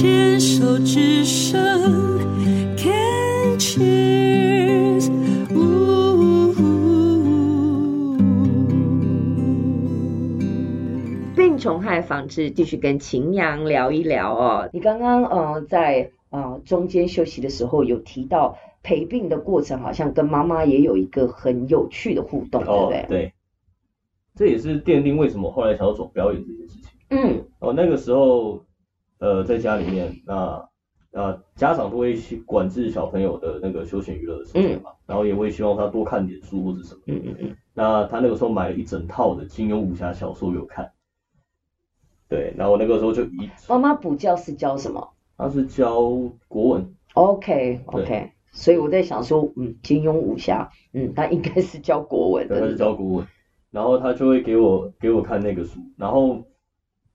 牵手之声，Can cheers，病虫害防治，继续跟秦阳聊一聊哦。你刚刚呃在呃中间休息的时候有提到陪病的过程，好像跟妈妈也有一个很有趣的互动，哦、对不对？对，这也是奠定为什么后来想要走表演这件事情。嗯，哦，那个时候。呃，在家里面，那呃家长都会去管制小朋友的那个休闲娱乐的时间嘛，嗯、然后也会希望他多看点书或者什么。嗯嗯嗯。那他那个时候买了一整套的金庸武侠小说给我看。对，然后我那个时候就一。妈妈补教是教什么？他是教国文。OK OK，所以我在想说，嗯，金庸武侠，嗯，他应该是教国文的。对，他是教国文，然后他就会给我给我看那个书，然后。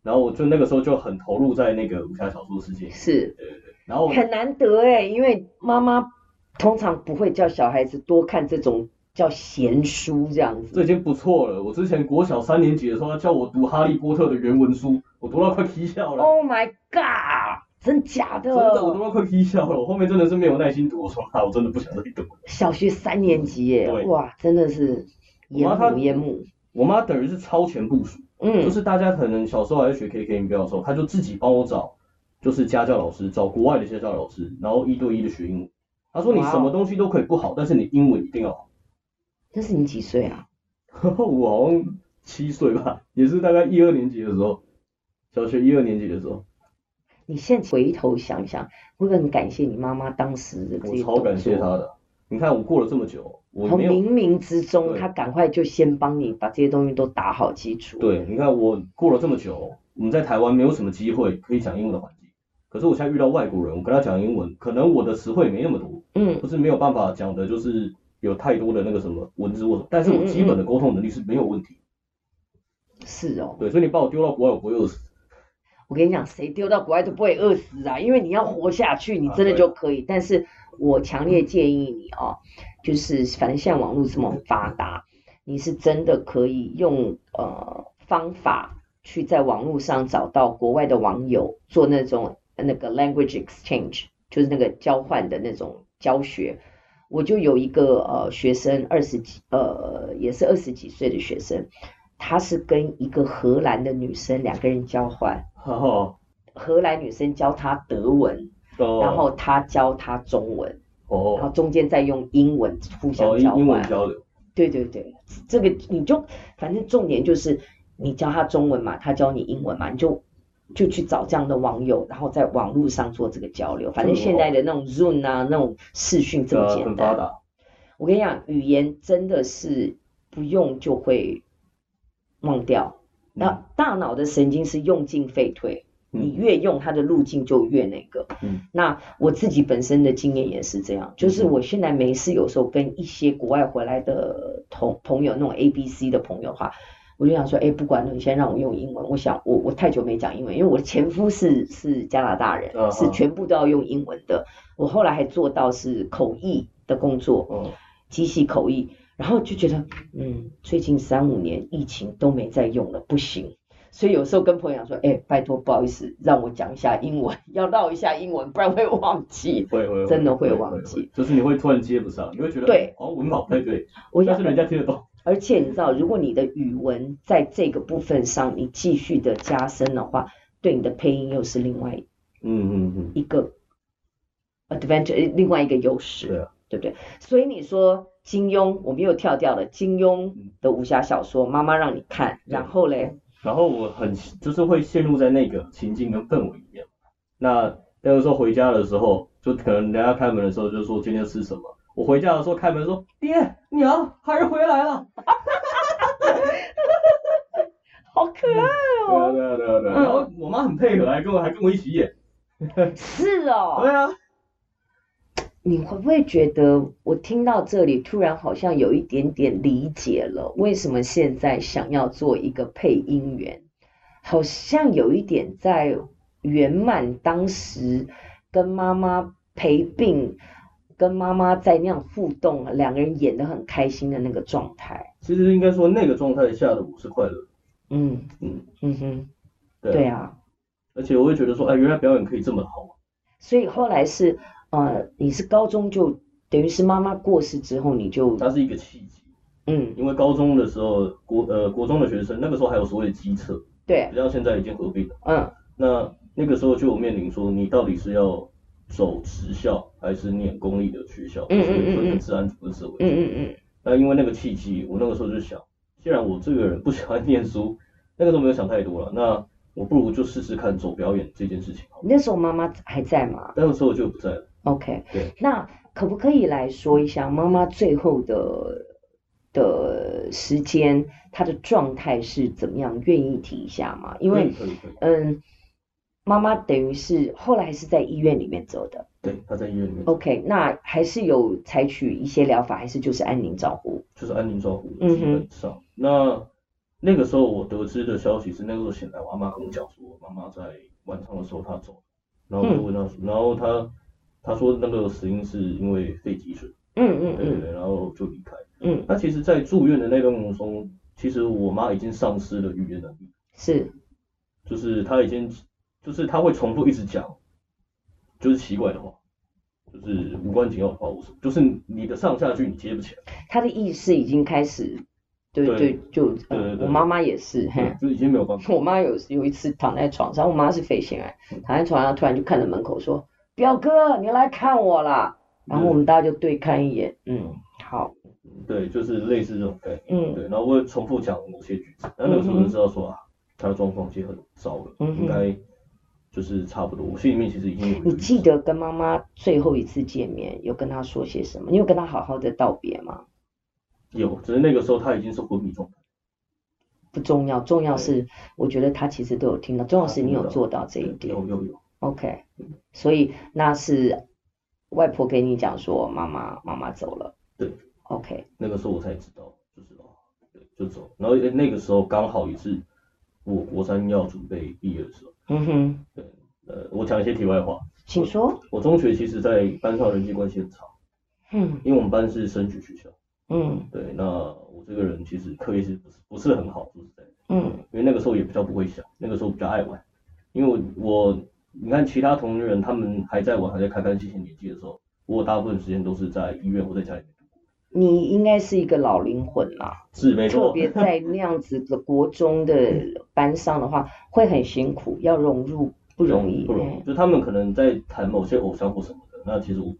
然后我就那个时候就很投入在那个武侠小说世界，是，对对对，然后很难得哎，因为妈妈通常不会叫小孩子多看这种叫闲书这样子。这已经不错了。我之前国小三年级的时候，他叫我读《哈利波特》的原文书，我读到快啼笑了。Oh my god！真假的？真的，我都要快啼笑了。我后面真的是没有耐心读，我说啊，我真的不想再读。小学三年级耶，哇，真的是眼目眼目。我妈等于是超前部署。嗯，就是大家可能小时候还在学 K K 音标的时候，他就自己帮我找，就是家教老师，找国外的家教老师，然后一对一的学英文。他说你什么东西都可以不好，但是你英文一定要好。那是你几岁啊？我好像七岁吧，也是大概一二年级的时候，小学一二年级的时候。你现在回头想想，会不会很感谢你妈妈当时的这些？我超感谢她的。你看我过了这么久。我从冥冥之中，他赶快就先帮你把这些东西都打好基础。对，你看我过了这么久，我们在台湾没有什么机会可以讲英文的环境。可是我现在遇到外国人，我跟他讲英文，可能我的词汇没那么多，嗯，不是没有办法讲的，就是有太多的那个什么文字或者，但是我基本的沟通能力是没有问题。是哦。对，所以你把我丢到国外，我不会饿死。我跟你讲，谁丢到国外都不会饿死啊，因为你要活下去，你真的就可以。啊、但是我强烈建议你哦。就是反正现在网络这么发达，你是真的可以用呃方法去在网络上找到国外的网友做那种那个 language exchange，就是那个交换的那种教学。我就有一个呃学生二十几呃也是二十几岁的学生，他是跟一个荷兰的女生两个人交换，哦、荷兰女生教他德文，哦、然后他教他中文。哦，然后中间再用英文互相交换，哦、英文交流。对对对，这个你就反正重点就是你教他中文嘛，他教你英文嘛，你就就去找这样的网友，然后在网络上做这个交流。反正现在的那种 Zoom 啊，那种视讯这么简单。我跟你讲，语言真的是不用就会忘掉，那、嗯、大脑的神经是用进废退。你越用它的路径就越那个，嗯，那我自己本身的经验也是这样，就是我现在没事，有时候跟一些国外回来的同朋友，那种 A B C 的朋友的话，我就想说，哎，不管了，你先让我用英文。我想，我我太久没讲英文，因为我的前夫是是加拿大人，是全部都要用英文的。我后来还做到是口译的工作，嗯，机器口译，然后就觉得，嗯，最近三五年疫情都没再用了，不行。所以有时候跟朋友讲说，哎、欸，拜托，不好意思，让我讲一下英文，要绕一下英文，不然会忘记。会会，真的会忘记。就是你会突然接不上，你会觉得对，好像文法不太对，但是人家听得懂。而且你知道，如果你的语文在这个部分上你继续的加深的话，对你的配音又是另外，嗯嗯嗯，一个 advantage，另外一个优势，对，对不对？所以你说金庸，我们又跳掉了金庸的武侠小说，妈妈让你看，然后嘞。然后我很就是会陷入在那个情境跟氛围里面。那那个时候回家的时候，就可能人家开门的时候就说今天吃什么。我回家的时候开门说爹娘孩儿回来了，好可爱哦。对啊对啊对啊对啊。然后我妈很配合，还跟我还跟我一起演。是哦。对啊。你会不会觉得我听到这里突然好像有一点点理解了，为什么现在想要做一个配音员？好像有一点在圆满当时跟妈妈陪病，跟妈妈在那样互动，两个人演得很开心的那个状态。其实应该说那个状态下的我是快乐。嗯嗯嗯哼，对啊。而且我会觉得说，哎，原来表演可以这么好。所以后来是呃，你是高中就等于是妈妈过世之后，你就它是一个契机。嗯，因为高中的时候国呃国中的学生那个时候还有所谓的机测，对，不像现在已经合并了。嗯，那那个时候就有面临说，你到底是要走职校还是念公立的学校？嗯嗯嗯嗯。治安组跟社会。嗯嗯嗯。那因为那个契机，我那个时候就想，既然我这个人不喜欢念书，那个时候没有想太多了，那我不如就试试看走表演这件事情。那时候妈妈还在吗？那个时候我就不在了。OK。对。那可不可以来说一下妈妈最后的？的时间，她的状态是怎么样？愿意提一下吗？因为，嗯，妈妈等于是后来是在医院里面走的。对，她在医院里面。OK，那还是有采取一些疗法，还是就是安宁照护？就是安宁照护，基本上。嗯、那那个时候我得知的消息是，那个时候醒来，我妈跟我讲说，妈妈在晚上的时候她走了，然后我就问她然后她她说那个死因是因为肺积水。嗯嗯对对，然后就离开。嗯，那其实，在住院的那段过程中，其实我妈已经丧失了语言能力。是，就是她已经，就是她会重复一直讲，就是奇怪的话，就是无关紧要的话，就是你的上下句你接不起来。她的意识已经开始，对对，就我妈妈也是，嘿，就已经没有办法。我妈有有一次躺在床上，我妈是肺腺癌，躺在床上突然就看着门口说：“表哥，你来看我啦。”然后我们大家就对看一眼，嗯，好，对，就是类似这种概念，嗯，对，然后我会重复讲某些句子，但那个时候就知道说啊，他的状况其实很糟了，嗯，应该就是差不多，我心里面其实已经有。你记得跟妈妈最后一次见面有跟她说些什么？你有跟她好好的道别吗？有，只是那个时候他已经是昏迷状态。不重要，重要是我觉得他其实都有听到，重要是你有做到这一点。有有有。OK，所以那是。外婆给你讲说妈妈妈妈走了，对，OK，那个时候我才知道，就是哦，对，就走，然后那个时候刚好也是我国三要准备毕业的时候，嗯哼，对，呃，我讲一些题外话，请说。我。我中学其实在班上人际关系很差，嗯，因为我们班是升学学校，嗯，对，那我这个人其实课业是不是不是很好，说实在，嗯，因为那个时候也比较不会想，那个时候比较爱玩，因为我我。你看其他同龄人，他们还在玩，还在开开心心年纪的时候，我大部分时间都是在医院或在家里面。你应该是一个老灵魂啦，是没错。特别在那样子的国中的班上的话，会很辛苦，要融入不容易。不容易，就他们可能在谈某些偶像或什么的，那其实我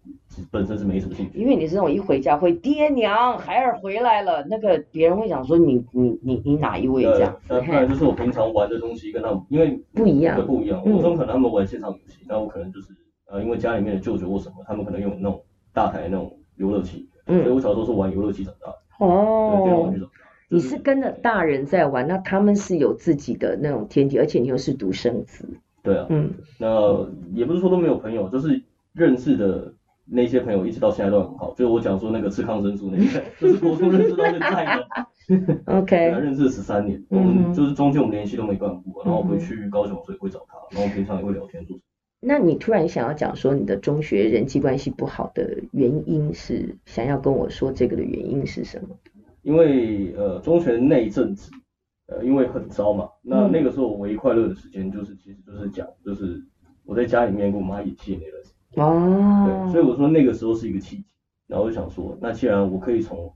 本身是没什么兴趣。因为你是那种一回家会爹娘孩儿回来了，那个别人会想说你你你你哪一位这样？那当然就是我平常玩的东西跟他们因为不一样，不一样。我中可能他们玩线上游戏，那我可能就是呃因为家里面的舅舅或什么，他们可能用那种大台那种游乐器，所以我小时候是玩游乐器长大的。哦，电脑玩具长大。你是跟着大人在玩，那他们是有自己的那种天地，而且你又是独生子。对啊，嗯，那也不是说都没有朋友，就是认识的。那些朋友一直到现在都很好，就是我讲说那个吃抗生素那个，就是国中认识到现在的。OK。认识了十三年，我们就是中间我们联系都没断过，然后回去高雄所以会找他，然后平常也会聊天做。那你突然想要讲说你的中学人际关系不好的原因是想要跟我说这个的原因是什么？因为呃中学那一阵子，呃因为很糟嘛，那那个时候我唯一快乐的时间就是其实就是讲就是我在家里面跟我妈演戏那段时间。哦，对，所以我说那个时候是一个契机，然后我就想说，那既然我可以从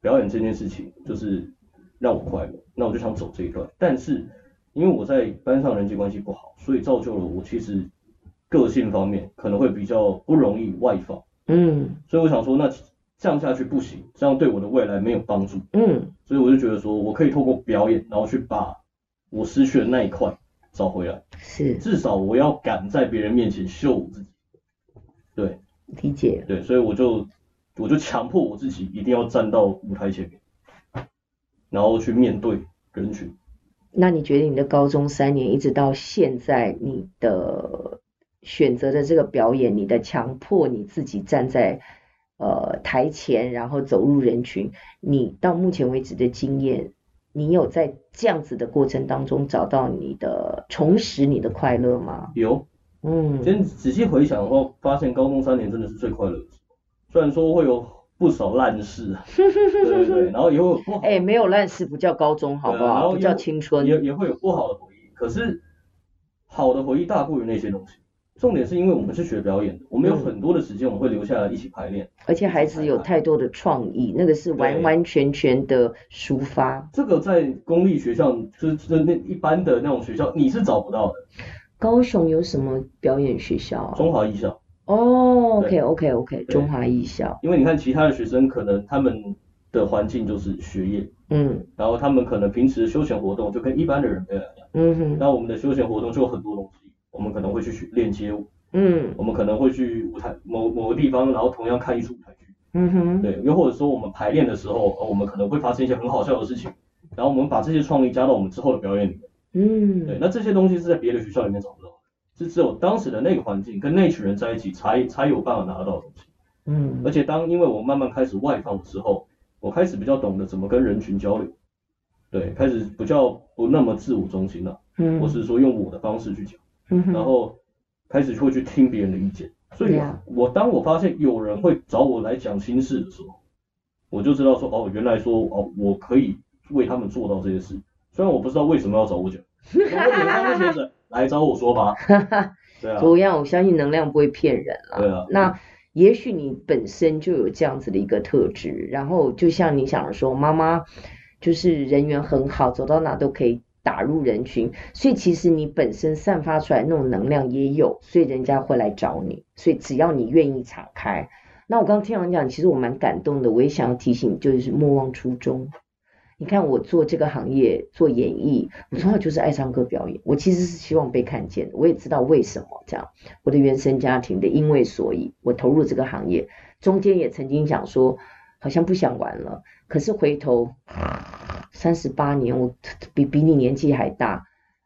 表演这件事情就是让我快乐，那我就想走这一段。但是因为我在班上人际关系不好，所以造就了我其实个性方面可能会比较不容易外放。嗯，所以我想说，那这样下去不行，这样对我的未来没有帮助。嗯，所以我就觉得说我可以透过表演，然后去把我失去的那一块找回来。是，至少我要敢在别人面前秀我自己。对，理解。对，所以我就我就强迫我自己一定要站到舞台前面，然后去面对人群。那你觉得你的高中三年一直到现在，你的选择的这个表演，你的强迫你自己站在呃台前，然后走入人群，你到目前为止的经验，你有在这样子的过程当中找到你的重拾你的快乐吗？有。嗯，先仔细回想的话，发现高中三年真的是最快乐的时候。虽然说会有不少烂事，对对对，然后也会有不好，哎、欸，没有烂事不叫高中，好不好？不叫青春，也也会有不好的回忆。可是好的回忆大过于那些东西。重点是因为我们是学表演的，我们有很多的时间，我们会留下来一起排练。而且孩子有太多的创意，那个是完完全全的抒发。这个在公立学校，就是那一般的那种学校，你是找不到的。高雄有什么表演学校啊？中华艺校。哦，OK OK OK，中华艺校。因为你看其他的学生，可能他们的环境就是学业，嗯，然后他们可能平时休闲活动就跟一般的人不一样，嗯哼，那我们的休闲活动就有很多东西。我们可能会去练街舞，嗯，我们可能会去舞台某某个地方，然后同样看艺术舞台剧，嗯哼，对，又或者说我们排练的时候，我们可能会发生一些很好笑的事情，然后我们把这些创意加到我们之后的表演里面，嗯，对，那这些东西是在别的学校里面找不到的，是只有当时的那个环境跟那群人在一起才才有办法拿得到的东西，嗯，而且当因为我慢慢开始外放之后，我开始比较懂得怎么跟人群交流，对，开始比较不那么自我中心了，嗯，或是说用我的方式去讲。嗯，然后开始会去听别人的意见，所以我当我发现有人会找我来讲心事的时候，我就知道说哦，原来说哦，我可以为他们做到这些事，虽然我不知道为什么要找我讲，我脸上写着来找我说吧，对啊，同样我相信能量不会骗人了，对啊，那也许你本身就有这样子的一个特质，然后就像你想说，妈妈就是人缘很好，走到哪都可以。打入人群，所以其实你本身散发出来那种能量也有，所以人家会来找你。所以只要你愿意敞开，那我刚刚听完讲，其实我蛮感动的。我也想要提醒，就是莫忘初衷。你看我做这个行业做演艺，我从小就是爱唱歌表演。我其实是希望被看见的，我也知道为什么这样。我的原生家庭的因为所以，我投入这个行业，中间也曾经想说，好像不想玩了，可是回头。三十八年，我比比你年纪还大。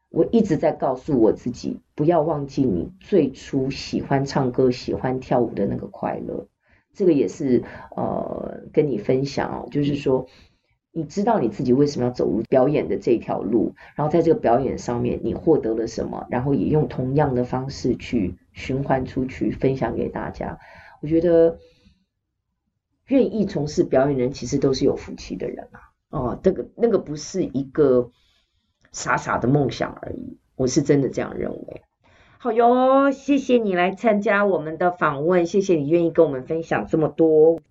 我一直在告诉我自己，不要忘记你最初喜欢唱歌、喜欢跳舞的那个快乐。这个也是呃跟你分享哦，就是说，你知道你自己为什么要走入表演的这条路，然后在这个表演上面你获得了什么，然后也用同样的方式去循环出去，分享给大家。我觉得愿意从事表演的人，其实都是有福气的人啊。哦，这个那个不是一个傻傻的梦想而已，我是真的这样认为。好哟，谢谢你来参加我们的访问，谢谢你愿意跟我们分享这么多。